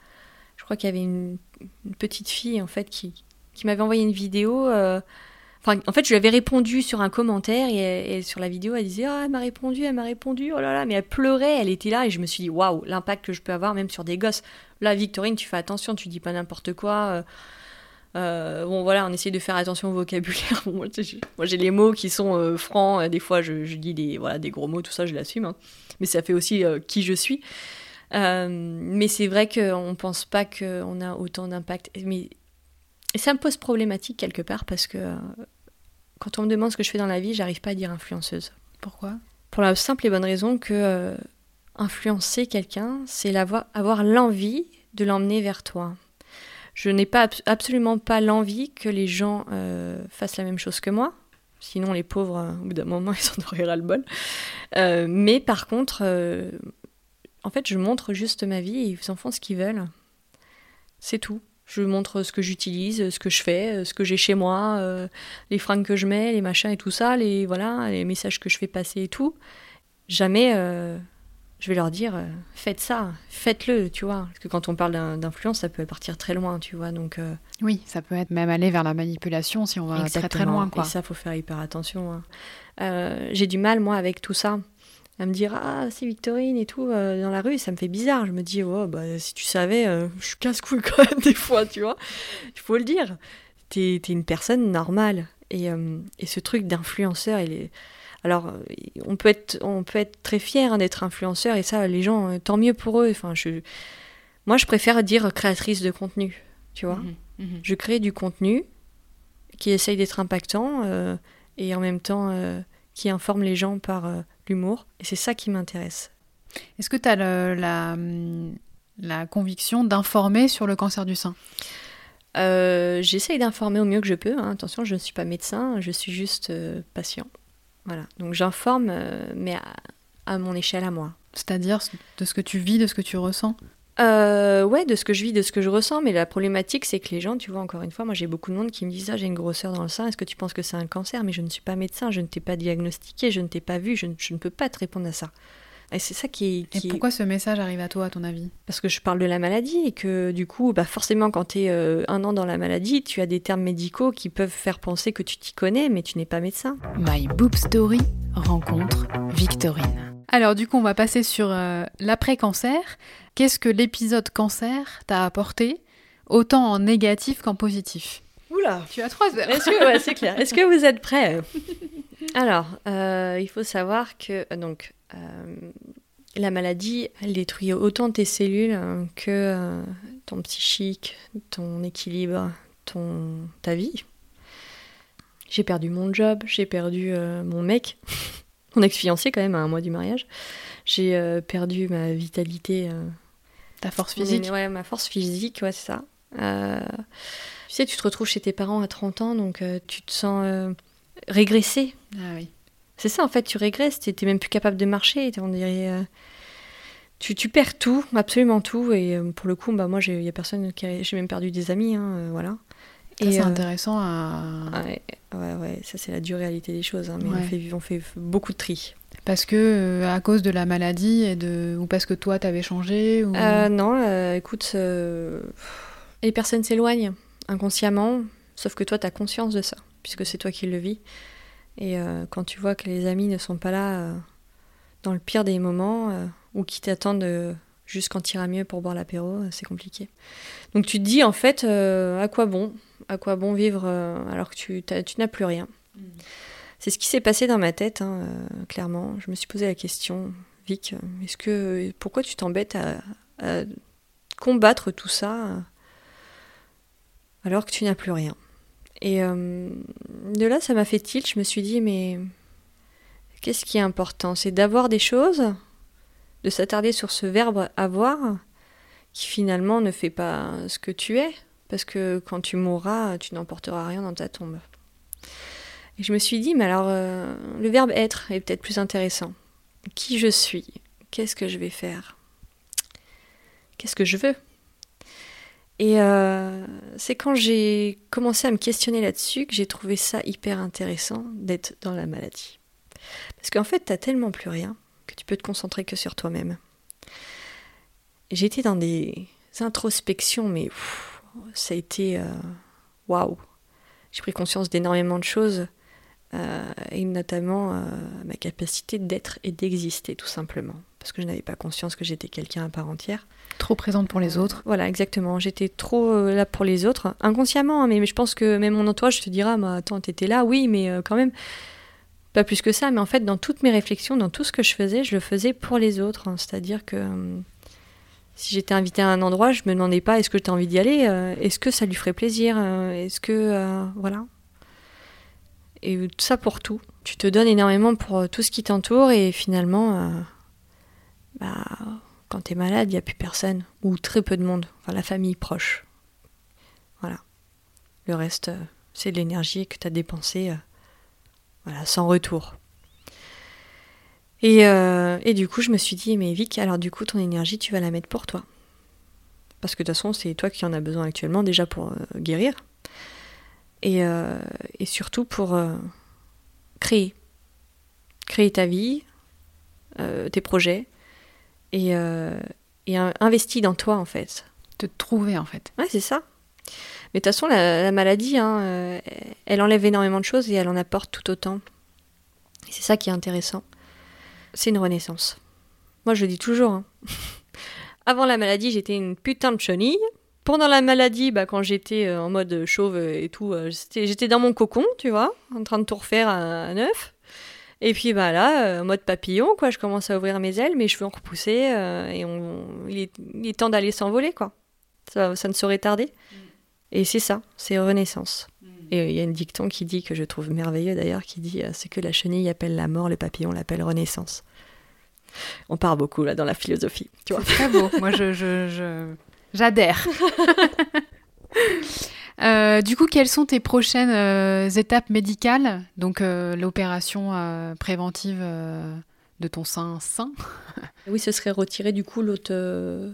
je crois qu'il y avait une, une petite fille en fait qui, qui m'avait envoyé une vidéo. En fait, je lui avais répondu sur un commentaire et, sur la vidéo, elle disait Ah, elle m'a répondu, elle m'a répondu, oh là là, mais elle pleurait, elle était là et je me suis dit Waouh, l'impact que je peux avoir même sur des gosses. Là, Victorine, tu fais attention, tu dis pas n'importe quoi. euh, euh, bon voilà, on essaye de faire attention au vocabulaire. Moi, j'ai les mots qui sont euh, francs. Des fois, je, dis des, voilà, des gros mots, tout ça, je l'assume. hein. Mais ça fait aussi qui je suis. Mais c'est vrai qu'on ne pense pas qu'on a autant d'impact. Mais ça me pose problématique quelque part parce que quand on me demande ce que je fais dans la vie, j'arrive pas à dire influenceuse. Pourquoi? Pour la simple et bonne raison que euh, influencer quelqu'un, c'est avoir l'envie de l'emmener vers toi. Je n'ai pas abs- absolument pas l'envie que les gens euh, fassent la même chose que moi. Sinon, les pauvres, euh, au bout d'un moment, ils en auraient ras le bol. Euh, mais par contre, en fait, je montre juste ma vie et ils en font ce qu'ils veulent. C'est tout. Je montre ce que j'utilise, ce que je fais, ce que j'ai chez moi, euh, les fringues que je mets, les machins et tout ça, les voilà, les messages que je fais passer et tout. Jamais euh, je vais leur dire euh, faites ça, faites-le, tu vois. Parce que quand on parle d'influence, ça peut partir très loin, tu vois. Donc euh, Oui, ça peut être même aller vers la manipulation si on va très très loin. Quoi. Et ça, faut faire hyper attention. hein. Euh, j'ai du mal, moi, avec tout ça. À me dire, ah, c'est Victorine et tout, euh, dans la rue, ça me fait bizarre. Je me dis, oh, bah, si tu savais, euh, je suis casse-couille quand même, des fois, tu vois. Il faut le dire. T'es es une personne normale. Et, euh, et ce truc d'influenceur, il est. Alors, on peut être, on peut être très fier hein, d'être influenceur, et ça, les gens, tant mieux pour eux. Enfin, je... Moi, je préfère dire créatrice de contenu, tu vois. Mhm, mhm. Je crée du contenu qui essaye d'être impactant et en même temps qui informe les gens par euh, l'humour. Et c'est ça qui m'intéresse. Est-ce que tu as la, hum, la conviction d'informer sur le cancer du sein? Euh, J'essaye d'informer au mieux que je peux. hein. Attention, je ne suis pas médecin, je suis juste euh, patient. Voilà. Donc j'informe, euh, mais à, à mon échelle à moi. C'est-à-dire de ce que tu vis, de ce que tu ressens? Euh, ouais, de ce que je vis, de ce que je ressens, mais la problématique, c'est que les gens, tu vois, encore une fois, moi j'ai beaucoup de monde qui me disent Ah, j'ai une grosseur dans le sein, est-ce que tu penses que c'est un cancer? Mais je ne suis pas médecin, je ne t'ai pas diagnostiqué, je ne t'ai pas vu, je ne, je ne peux pas te répondre à ça. Et c'est ça qui, Et qui est- pourquoi ce message arrive à toi, à ton avis? Parce que je parle de la maladie et que du coup, bah forcément, quand tu es un an dans la maladie, tu as des termes médicaux qui peuvent faire penser que tu t'y connais, mais tu n'es pas médecin. My Boob Story rencontre Victorine. Alors du coup, on va passer sur euh, l'après-cancer. Qu'est-ce que l'épisode cancer t'a apporté, autant en négatif qu'en positif? Oula Tu as trois heures. Est-ce que, ouais, c'est clair. Est-ce que vous êtes prêts? Alors, euh, il faut savoir que donc euh, la maladie, elle détruit autant tes cellules hein, que ton psychique, ton équilibre, ton ta vie. J'ai perdu mon job, j'ai perdu mon mec, mon ex-fiancé quand même à un mois du mariage. J'ai euh, perdu ma vitalité euh, Ta force physique Ouais, ma force physique, ouais, c'est ça. Euh, tu sais, tu te retrouves chez tes parents à 30 ans, donc tu te sens régressé. Ah oui. C'est ça, en fait, tu régresses, t'es t'es même plus capable de marcher, on dirait... tu, tu perds tout, absolument tout, et pour le coup, bah, moi, il n'y a personne qui... a- J'ai même perdu des amis, hein, voilà. C'est euh, intéressant à... Ouais, ouais, ouais, ça c'est la dure réalité des choses, hein, mais Ouais. on, fait, on fait beaucoup de tri. Parce que euh, à cause de la maladie et de ou parce que toi t'avais changé ou... Euh, non, écoute, les personnes s'éloignent inconsciemment, sauf que toi, tu as conscience de ça, puisque c'est toi qui le vis. Et quand tu vois que les amis ne sont pas là dans le pire des moments, ou qui t'attendent juste quand mieux pour boire l'apéro, euh, c'est compliqué. Donc tu te dis, en fait, euh, à quoi bon? À quoi bon vivre euh, alors que tu, n'as plus rien? C'est ce qui s'est passé dans ma tête, hein, euh, clairement. Je me suis posé la question, Vic, est-ce que pourquoi tu t'embêtes à, à combattre tout ça alors que tu n'as plus rien? Et de là, ça m'a fait tilt. Je me suis dit, mais qu'est-ce qui est important? C'est d'avoir des choses, de s'attarder sur ce verbe avoir, qui finalement ne fait pas ce que tu es, parce que quand tu mourras, tu n'emporteras rien dans ta tombe. Et je me suis dit, mais alors, euh, le verbe être est peut-être plus intéressant. Qui je suis? Qu'est-ce que je vais faire? Qu'est-ce que je veux? Et euh, c'est quand j'ai commencé à me questionner là-dessus que j'ai trouvé ça hyper intéressant d'être dans la maladie. Parce qu'en fait, t'as tellement plus rien que tu peux te concentrer que sur toi-même. Été dans des introspections, mais pff, ça a été euh, waouh. J'ai pris conscience d'énormément de choses, euh, et notamment euh, ma capacité d'être et d'exister, tout simplement. Parce que je n'avais pas conscience que j'étais quelqu'un à part entière. Trop présente pour les autres. Voilà, exactement. J'étais trop là pour les autres, inconsciemment, hein, mais, mais je pense que même mon entourage te dira, bah, attends, t'étais là, oui, mais quand même, pas plus que ça. Mais en fait, dans toutes mes réflexions, dans tout ce que je faisais, je le faisais pour les autres. hein. C'est-à-dire que euh, si j'étais invitée à un endroit, je me demandais pas, est-ce que tu as envie d'y aller euh, Est-ce que ça lui ferait plaisir euh, Est-ce que... euh, voilà. Et ça pour tout. Tu te donnes énormément pour tout ce qui t'entoure et finalement... bah, quand t'es malade, il n'y a plus personne, ou très peu de monde, enfin la famille proche. Voilà. Le reste, c'est de l'énergie que tu as dépensée voilà, sans retour. Et, euh, et du coup, je me suis dit, mais Vic, alors du coup, ton énergie, tu vas la mettre pour toi. Parce que de toute façon, c'est toi qui en as besoin actuellement, déjà pour euh, guérir, et, euh, et surtout pour créer. Créer ta vie, tes projets, et, et investis dans toi, en fait. Te trouver en fait. Ouais, c'est ça. Mais de toute façon, la, la maladie, hein, euh, elle enlève énormément de choses et elle en apporte tout autant. C'est ça qui est intéressant. C'est une renaissance. Moi, je le dis toujours. hein. Avant la maladie, j'étais une putain de chenille. Pendant la maladie, bah, quand j'étais euh, en mode chauve et tout, euh, j'étais dans mon cocon, tu vois, en train de tout refaire à, neuf. Et puis bah là, en mode papillon, quoi, je commence à ouvrir mes ailes, mes cheveux ont repoussé euh, et il, est, temps d'aller s'envoler, quoi. Ça, ça ne saurait tarder. Et c'est ça, c'est renaissance. Et il y a une dicton qui dit, que je trouve merveilleux d'ailleurs, qui dit euh, ce que la chenille appelle la mort, le papillon l'appelle renaissance. On part beaucoup là dans la philosophie, tu vois. Très beau. Moi, je, j'adhère. Euh, du coup, quelles sont tes prochaines euh, étapes médicales? Donc, euh, l'opération euh, préventive euh, de ton sein sain. Oui, ce serait retirer du coup l'autre euh,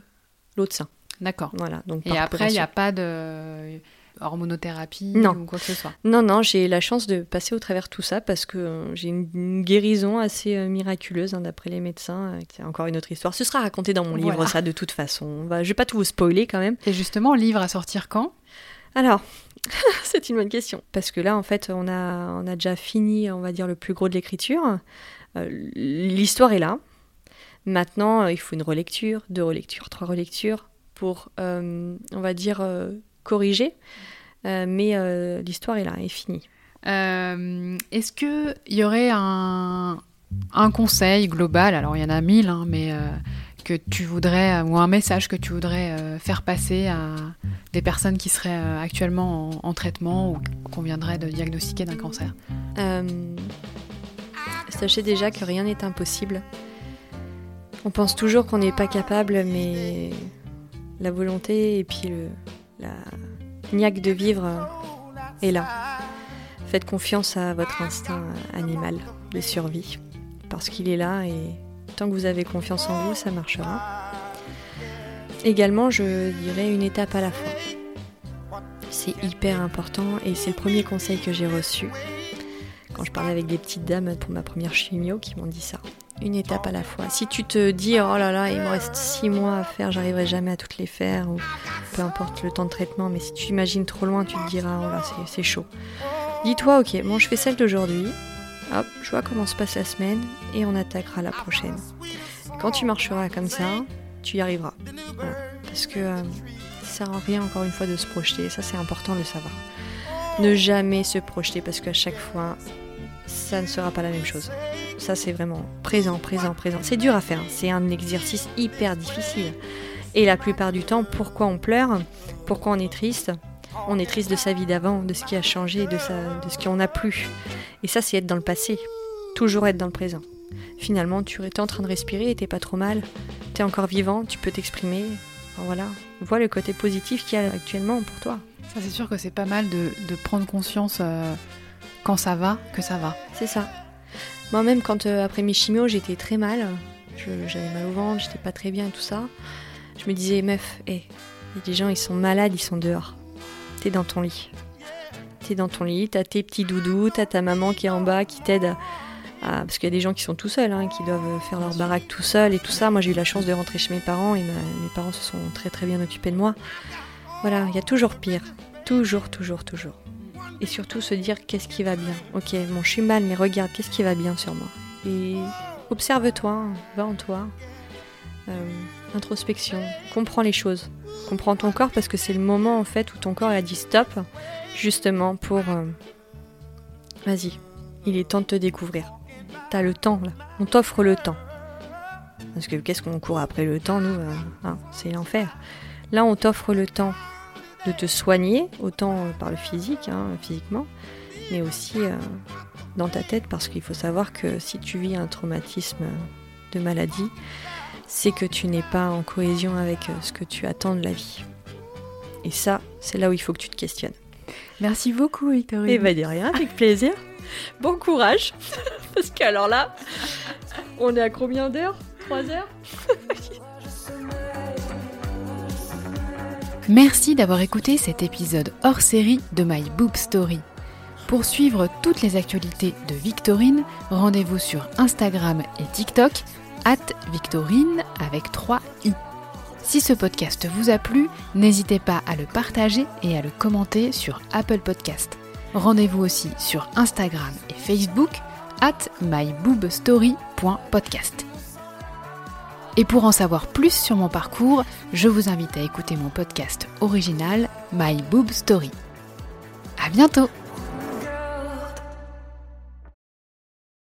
l'autre sein. D'accord. Voilà. Donc Et après, il n'y a pas de. hormonothérapie Non. ou quoi que ce soit? Non, non, j'ai la chance de passer au travers de tout ça parce que euh, j'ai une, une guérison assez euh, miraculeuse hein, d'après les médecins. euh, C'est encore une autre histoire. Ce sera raconté dans mon livre, Voilà. ça, de toute façon. On va- je vais pas tout vous spoiler quand même. Et justement, livre à sortir quand? Alors, c'est une bonne question. Parce que là, en fait, on a, on a déjà fini, on va dire, le plus gros de l'écriture. Euh, L'histoire est là. Maintenant, euh, il faut une relecture, deux relectures, trois relectures pour, euh, on va dire, euh, corriger. Euh, mais l'histoire est là, est finie. Est-ce qu'il y aurait un, un conseil global, alors il y en a mille, hein, mais que tu voudrais, ou un message que tu voudrais faire passer à des personnes qui seraient actuellement en, en traitement ou qu'on viendrait de diagnostiquer d'un cancer? Euh, sachez déjà que rien n'est impossible. On pense toujours qu'on n'est pas capable, mais la volonté et puis le, la niaque de vivre est là. Faites confiance à votre instinct animal de survie, parce qu'il est là et tant que vous avez confiance en vous, ça marchera. Également, je dirais une étape à la fois. C'est hyper important et c'est le premier conseil que j'ai reçu quand je parlais avec des petites dames pour ma première chimio qui m'ont dit ça. Une étape à la fois. Si tu te dis oh là là, il me reste six mois à faire, j'arriverai jamais à toutes les faire, ou peu importe le temps de traitement, mais si tu imagines trop loin, tu te diras oh là, c'est- chaud. Dis-toi ok, bon, je fais celle d'aujourd'hui, hop, je vois comment se passe la semaine et on attaquera la prochaine. Quand tu marcheras comme ça, tu y arriveras. Parce que euh, ça sert à rien encore une fois de se projeter, ça c'est important de le savoir. Ne jamais se projeter parce qu'à chaque fois, ça ne sera pas la même chose. Ça, c'est vraiment présent, présent, présent. C'est dur à faire. C'est un exercice hyper difficile. Et la plupart du temps, pourquoi on pleure? Pourquoi on est triste? On est triste de sa vie d'avant, de ce qui a changé, de, sa, de ce qu'on n'a plus. Et ça, c'est être dans le passé. Toujours être dans le présent. Finalement, tu étais en train de respirer t'es pas trop mal. T'es encore vivant, tu peux t'exprimer. Voilà. Vois le côté positif qu'il y a actuellement pour toi. Ça, c'est sûr que c'est pas mal de, de prendre conscience euh, quand ça va, que ça va. C'est ça. Moi-même, quand euh, après mes chimios, j'étais très mal, j'avais mal au ventre, j'étais pas très bien tout ça, je me disais, meuf, hé, il y a des gens, ils sont malades, ils sont dehors. T'es dans ton lit. T'es dans ton lit, t'as tes petits doudous, t'as ta maman qui est en bas, qui t'aide Parce qu'il y a des gens qui sont tout seuls, hein, qui doivent faire leur baraque tout seuls et tout ça. Moi, j'ai eu la chance de rentrer chez mes parents et mes parents se sont très très bien occupés de moi. Voilà, il y a toujours pire. Toujours, toujours, toujours et surtout se dire qu'est-ce qui va bien. Ok, bon, je suis mal, mais regarde, qu'est-ce qui va bien sur moi. Et observe-toi, va en toi. Euh, introspection, comprends les choses. Comprends ton corps parce que c'est le moment en fait où ton corps a dit stop, justement pour. euh, Vas-y, il est temps de te découvrir. T'as le temps là, on t'offre le temps. Parce que qu'est-ce qu'on court après le temps, nous euh, hein, C'est l'enfer. Là, on t'offre le temps de te soigner, autant euh, par le physique, hein, physiquement, mais aussi euh, dans ta tête, parce qu'il faut savoir que si tu vis un traumatisme de maladie, c'est que tu n'es pas en cohésion avec euh, ce que tu attends de la vie. Et ça, c'est là où il faut que tu te questionnes. Merci beaucoup, Victorine. Et bah de rien, avec plaisir. Bon courage, parce qu'alors là, on est à combien d'heures? Trois heures? Merci d'avoir écouté cet épisode hors série de My Boob Story. Pour suivre toutes les actualités de Victorine, rendez-vous sur Instagram et TikTok, at Victorine avec 3 i. Si ce podcast vous a plu, n'hésitez pas à le partager et à le commenter sur Apple Podcast. Rendez-vous aussi sur Instagram et Facebook, at myboobstory.podcast. Et pour en savoir plus sur mon parcours, je vous invite à écouter mon podcast original My Boob Story. À bientôt!